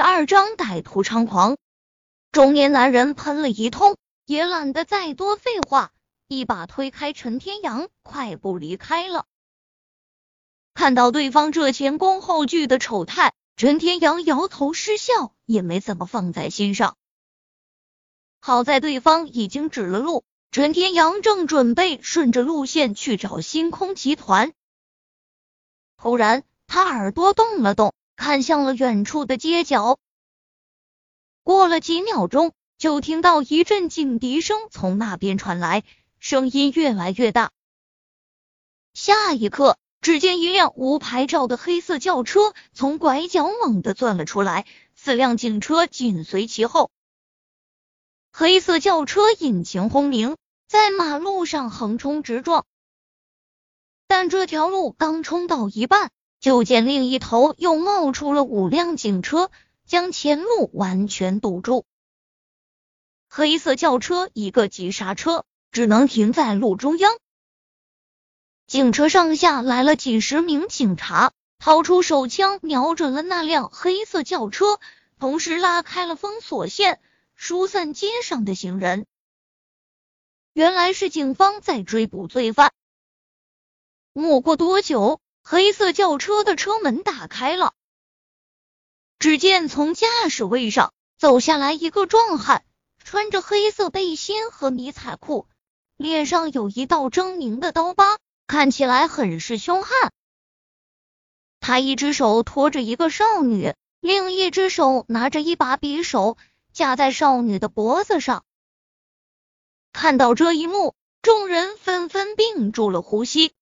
第二章歹徒猖狂。中年男人喷了一通，也懒得再多废话，一把推开陈天阳，快步离开了。看到对方这前功后拒的丑态，陈天阳摇头失笑，也没怎么放在心上。好在对方已经指了路，陈天阳正准备顺着路线去找星空集团，突然他耳朵动了动。看向了远处的街角，过了几秒钟，就听到一阵警笛声从那边传来，声音越来越大。下一刻，只见一辆无牌照的黑色轿车从拐角猛地钻了出来，四辆警车紧随其后。黑色轿车引擎轰鸣，在马路上横冲直撞，但这条路刚冲到一半。就见另一头又冒出了五辆警车，将前路完全堵住。黑色轿车一个急刹车，只能停在路中央。警车上下来了几十名警察，掏出手枪瞄准了那辆黑色轿车，同时拉开了封锁线，疏散街上的行人。原来是警方在追捕罪犯。没过多久。黑色轿车的车门打开了，只见从驾驶位上走下来一个壮汉，穿着黑色背心和迷彩裤，脸上有一道狰狞的刀疤，看起来很是凶悍。他一只手托着一个少女，另一只手拿着一把匕首架在少女的脖子上。看到这一幕，众人纷纷屏住了呼吸。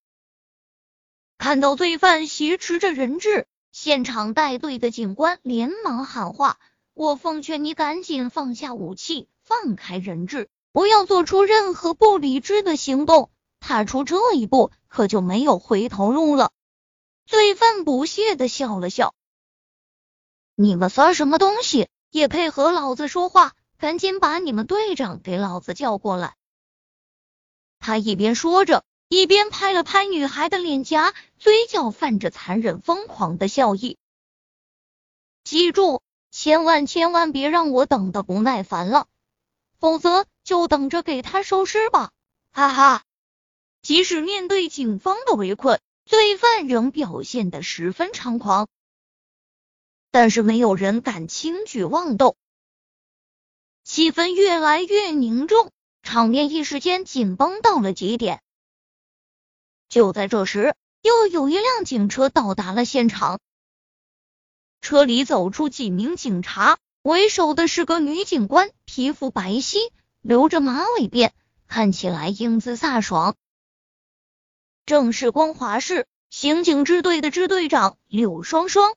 看到罪犯挟持着人质，现场带队的警官连忙喊话：“我奉劝你赶紧放下武器，放开人质，不要做出任何不理智的行动。踏出这一步，可就没有回头路了。”罪犯不屑的笑了笑：“你们算什么东西？也配和老子说话？赶紧把你们队长给老子叫过来！”他一边说着。一边拍了拍女孩的脸颊，嘴角泛着残忍疯狂的笑意。记住，千万千万别让我等的不耐烦了，否则就等着给他收尸吧！哈哈。即使面对警方的围困，罪犯仍表现的十分猖狂，但是没有人敢轻举妄动，气氛越来越凝重，场面一时间紧绷到了极点。就在这时，又有一辆警车到达了现场。车里走出几名警察，为首的是个女警官，皮肤白皙，留着马尾辫，看起来英姿飒爽。正是光华市刑警支队的支队长柳双双。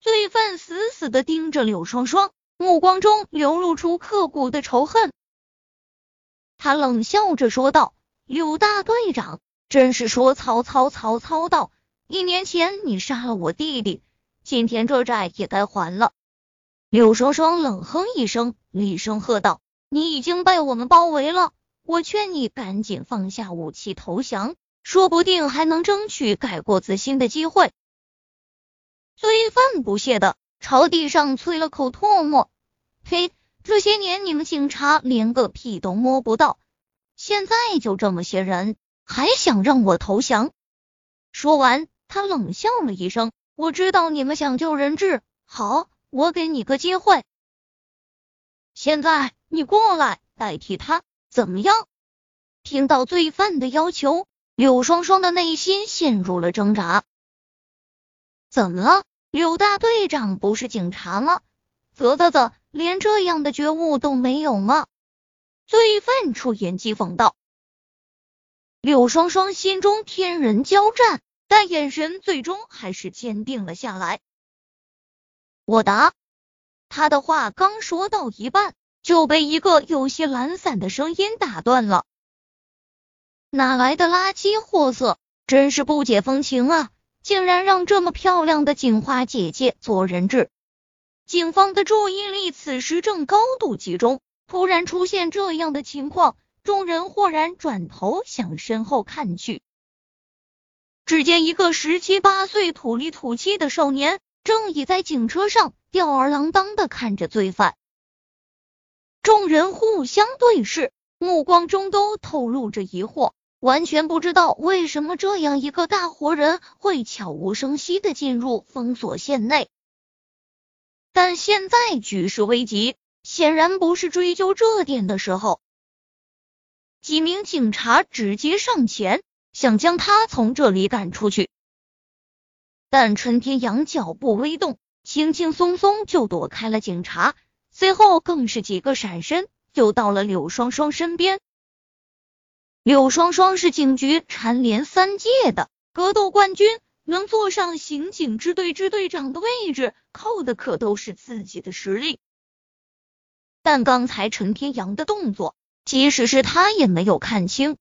罪犯死死的盯着柳双双，目光中流露出刻骨的仇恨。他冷笑着说道。柳大队长，真是说曹操，曹操到。一年前你杀了我弟弟，今天这债也该还了。柳双双冷哼一声，厉声喝道：“你已经被我们包围了，我劝你赶紧放下武器投降，说不定还能争取改过自新的机会。”罪犯不屑的朝地上啐了口唾沫：“嘿，这些年你们警察连个屁都摸不到。”现在就这么些人，还想让我投降？说完，他冷笑了一声：“我知道你们想救人质，好，我给你个机会。现在你过来代替他，怎么样？”听到罪犯的要求，柳双双的内心陷入了挣扎。怎么了？柳大队长不是警察吗？啧啧啧，连这样的觉悟都没有吗？罪犯出言讥讽道：“柳双双心中天人交战，但眼神最终还是坚定了下来。”我答。他的话刚说到一半，就被一个有些懒散的声音打断了：“哪来的垃圾货色？真是不解风情啊！竟然让这么漂亮的警花姐姐做人质！”警方的注意力此时正高度集中。突然出现这样的情况，众人豁然转头向身后看去。只见一个十七八岁、土里土气的少年，正倚在警车上，吊儿郎当的看着罪犯。众人互相对视，目光中都透露着疑惑，完全不知道为什么这样一个大活人会悄无声息的进入封锁线内。但现在局势危急，显然不是追究这点的时候。几名警察直接上前，想将他从这里赶出去。但陈天阳脚步微动，轻轻松松就躲开了警察，随后更是几个闪身就到了柳双双身边。柳双双是警局蝉联三届的格斗冠军，能坐上刑警支队支队长的位置，靠的可都是自己的实力。但刚才陈天阳的动作，即使是他也没有看清。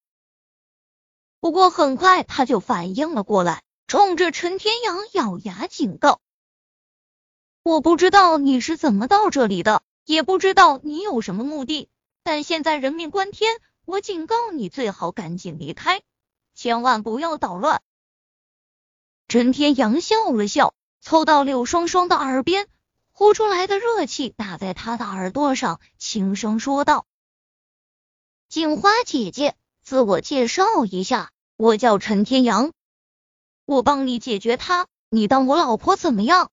不过很快他就反应了过来。冲着陈天阳咬牙警告：“我不知道你是怎么到这里的，也不知道你有什么目的，但现在人命关天，我警告你最好赶紧离开，千万不要捣乱。”陈天阳笑了笑，凑到柳双双的耳边，呼出来的热气打在他的耳朵上，轻声说道：“警花姐姐，自我介绍一下，我叫陈天阳。”我帮你解决他，你当我老婆怎么样？